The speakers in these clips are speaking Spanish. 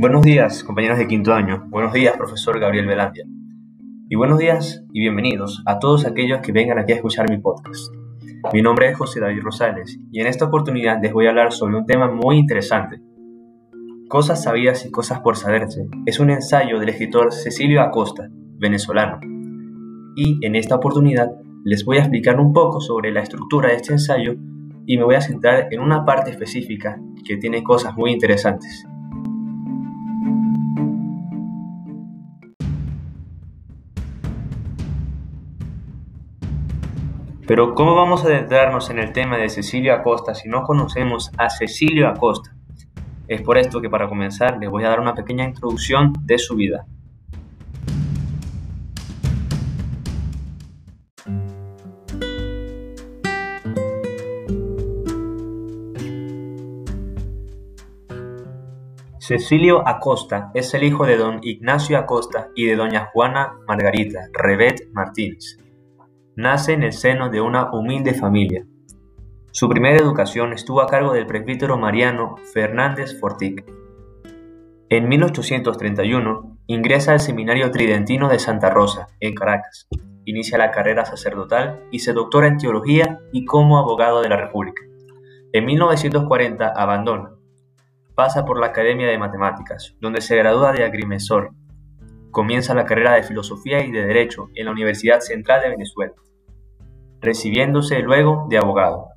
Buenos días, compañeros de quinto año. Buenos días, profesor Gabriel Velandia. Y buenos días y bienvenidos a todos aquellos que vengan aquí a escuchar mi podcast. Mi nombre es José David Rosales y en esta oportunidad les voy a hablar sobre un tema muy interesante. Cosas sabidas y cosas por saberse es un ensayo del escritor Cecilio Acosta, venezolano. Y en esta oportunidad les voy a explicar un poco sobre la estructura de este ensayo y me voy a centrar en una parte específica que tiene cosas muy interesantes. Pero ¿cómo vamos a adentrarnos en el tema de Cecilio Acosta si no conocemos a Cecilio Acosta? Es por esto que para comenzar les voy a dar una pequeña introducción de su vida. Cecilio Acosta es el hijo de don Ignacio Acosta y de doña Juana Margarita Rebet Martínez. Nace en el seno de una humilde familia. Su primera educación estuvo a cargo del presbítero Mariano Fernández Fortic. En 1831 ingresa al Seminario Tridentino de Santa Rosa, en Caracas. Inicia la carrera sacerdotal y se doctora en teología y como abogado de la República. En 1940 abandona. Pasa por la Academia de Matemáticas, donde se gradúa de agrimensor Comienza la carrera de Filosofía y de Derecho en la Universidad Central de Venezuela, recibiéndose luego de abogado.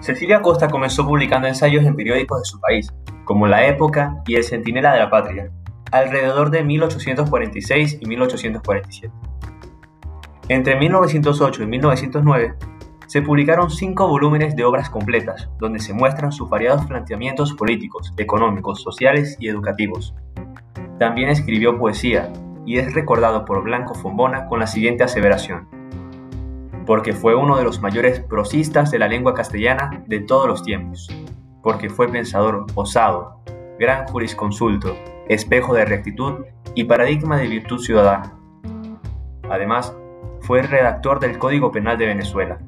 Cecilia Costa comenzó publicando ensayos en periódicos de su país, como La Época y El Centinela de la Patria, alrededor de 1846 y 1847. Entre 1908 y 1909 se publicaron cinco volúmenes de obras completas, donde se muestran sus variados planteamientos políticos, económicos, sociales y educativos. También escribió poesía, y es recordado por Blanco Fombona con la siguiente aseveración. Porque fue uno de los mayores prosistas de la lengua castellana de todos los tiempos. Porque fue pensador osado, gran jurisconsulto, espejo de rectitud y paradigma de virtud ciudadana. Además, fue redactor del Código Penal de Venezuela,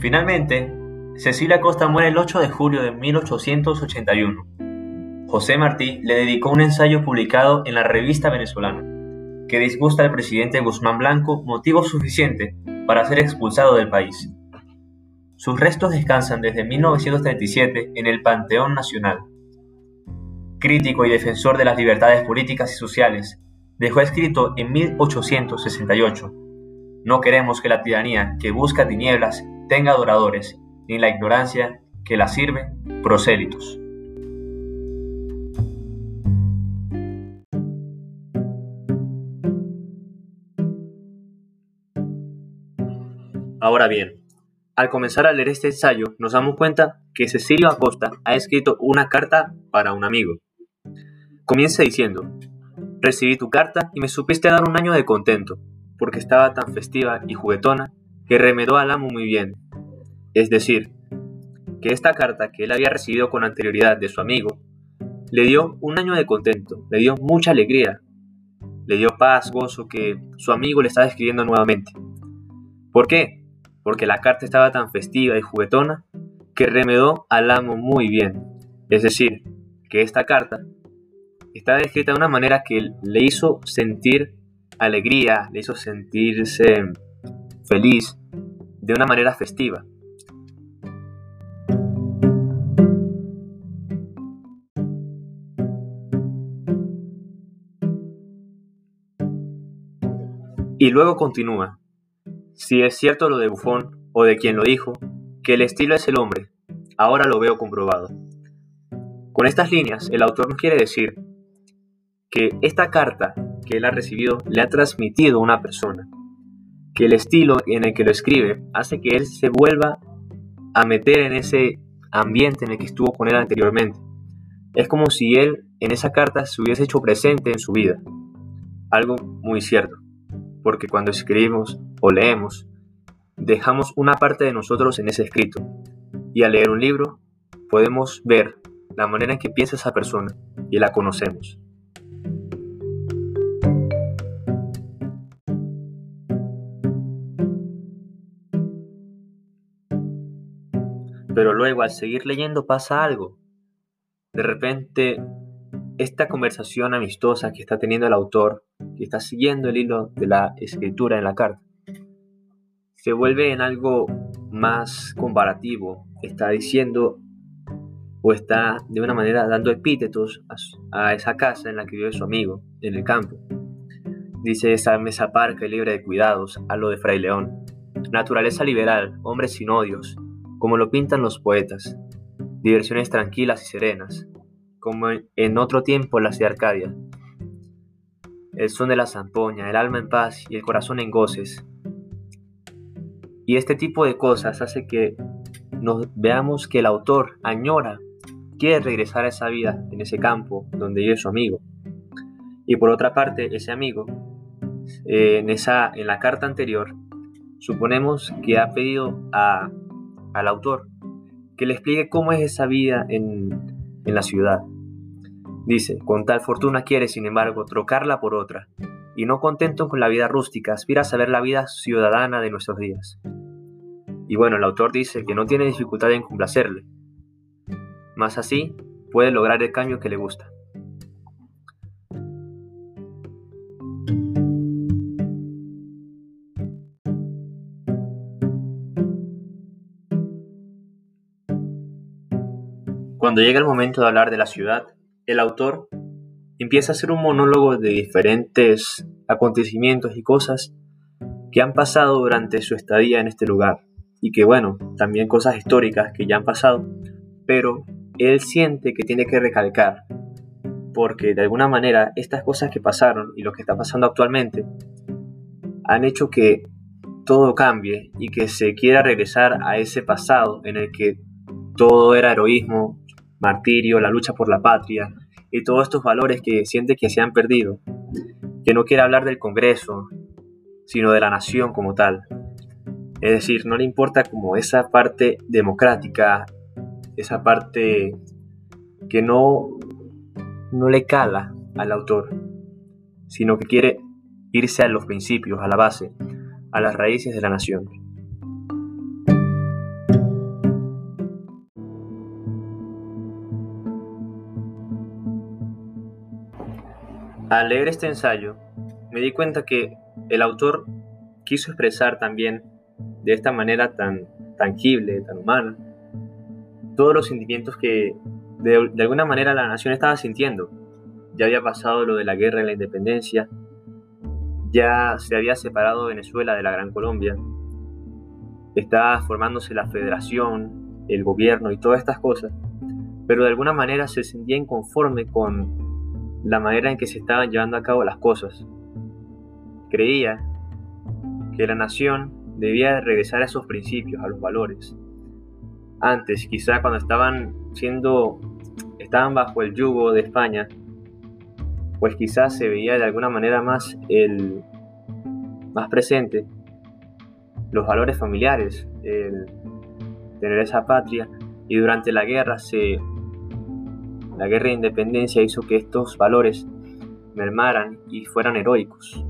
Finalmente, Cecilia Costa muere el 8 de julio de 1881. José Martí le dedicó un ensayo publicado en la Revista Venezolana, que disgusta al presidente Guzmán Blanco motivo suficiente para ser expulsado del país. Sus restos descansan desde 1937 en el Panteón Nacional. Crítico y defensor de las libertades políticas y sociales, dejó escrito en 1868, No queremos que la tiranía que busca tinieblas tenga adoradores, ni la ignorancia que la sirve prosélitos. Ahora bien, al comenzar a leer este ensayo nos damos cuenta que Cecilio Acosta ha escrito una carta para un amigo. Comienza diciendo, recibí tu carta y me supiste dar un año de contento, porque estaba tan festiva y juguetona que remedó al amo muy bien. Es decir, que esta carta que él había recibido con anterioridad de su amigo, le dio un año de contento, le dio mucha alegría, le dio paz, gozo que su amigo le estaba escribiendo nuevamente. ¿Por qué? Porque la carta estaba tan festiva y juguetona que remedó al amo muy bien. Es decir, que esta carta estaba escrita de una manera que le hizo sentir alegría, le hizo sentirse feliz, de una manera festiva. Y luego continúa. Si es cierto lo de Bufón o de quien lo dijo, que el estilo es el hombre, ahora lo veo comprobado. Con estas líneas, el autor nos quiere decir que esta carta que él ha recibido le ha transmitido una persona, que el estilo en el que lo escribe hace que él se vuelva a meter en ese ambiente en el que estuvo con él anteriormente. Es como si él en esa carta se hubiese hecho presente en su vida. Algo muy cierto, porque cuando escribimos o leemos, dejamos una parte de nosotros en ese escrito. Y al leer un libro, podemos ver la manera en que piensa esa persona y la conocemos. Pero luego al seguir leyendo pasa algo. De repente, esta conversación amistosa que está teniendo el autor, que está siguiendo el hilo de la escritura en la carta, se vuelve en algo más comparativo. Está diciendo o está de una manera dando epítetos a, esa casa en la que vive su amigo, en el campo. Dice esa mesa parca y libre de cuidados, a lo de Fray León. Naturaleza liberal, hombre sin odios, como lo pintan los poetas. Diversiones tranquilas y serenas, como en otro tiempo las de Arcadia. El son de la zampoña, el alma en paz y el corazón en goces, y este tipo de cosas hace que nos veamos que el autor añora, quiere regresar a esa vida en ese campo donde vive su amigo. Y por otra parte, ese amigo, eh, en, esa, en la carta anterior, suponemos que ha pedido al autor que le explique cómo es esa vida en, en la ciudad. Dice, con tal fortuna quiere, sin embargo, trocarla por otra, y no contento con la vida rústica, aspira a saber la vida ciudadana de nuestros días. Y bueno, el autor dice que no tiene dificultad en complacerle, más así puede lograr el cambio que le gusta. Cuando llega el momento de hablar de la ciudad, el autor empieza a hacer un monólogo de diferentes acontecimientos y cosas que han pasado durante su estadía en este lugar. Y que bueno, también cosas históricas que ya han pasado, pero él siente que tiene que recalcar, porque de alguna manera estas cosas que pasaron y lo que está pasando actualmente han hecho que todo cambie y que se quiera regresar a ese pasado en el que todo era heroísmo, martirio, la lucha por la patria y todos estos valores que siente que se han perdido, que no quiere hablar del Congreso, sino de la nación como tal, es decir, no le importa como esa parte democrática, esa parte que no, no le cala al autor, sino que quiere irse a los principios, a la base, a las raíces de la nación. Al leer este ensayo, me di cuenta que el autor quiso expresar también de esta manera tan tangible, tan humana, todos los sentimientos que de, alguna manera la nación estaba sintiendo. Ya había pasado lo de la guerra y la independencia, ya se había separado Venezuela de la Gran Colombia, estaba formándose la federación, el gobierno y todas estas cosas, pero de alguna manera se sentía inconforme con la manera en que se estaban llevando a cabo las cosas. Creía que la nación debía regresar a esos principios, a los valores. Antes, quizá cuando estaban siendo, estaban bajo el yugo de España, pues quizás se veía de alguna manera más el más presente los valores familiares, el tener esa patria y durante la guerra se la guerra de independencia hizo que estos valores mermaran y fueran heroicos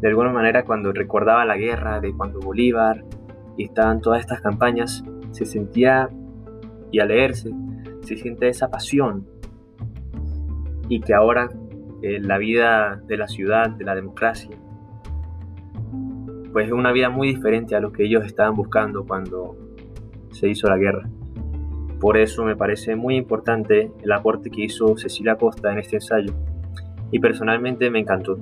de alguna manera cuando recordaba la guerra, de cuando Bolívar y estaban todas estas campañas, se sentía, y al leerse, se siente esa pasión. Y que ahora eh, la vida de la ciudad, de la democracia, pues es una vida muy diferente a lo que ellos estaban buscando cuando se hizo la guerra. Por eso me parece muy importante el aporte que hizo Cecilia Costa en este ensayo y personalmente me encantó.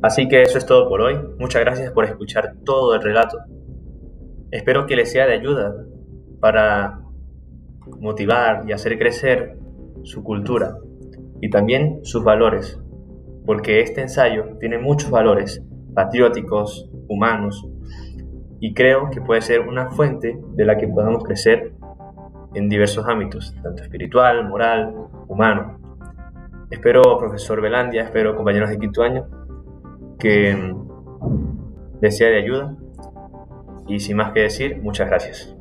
Así que eso es todo por hoy. Muchas gracias por escuchar todo el relato. Espero que les sea de ayuda para motivar y hacer crecer su cultura y también sus valores, porque este ensayo tiene muchos valores patrióticos, humanos, y creo que puede ser una fuente de la que podamos crecer en diversos ámbitos, tanto espiritual, moral, humano. Espero, profesor Belandia, espero, compañeros de quinto año, que les sea de ayuda. Y sin más que decir, muchas gracias.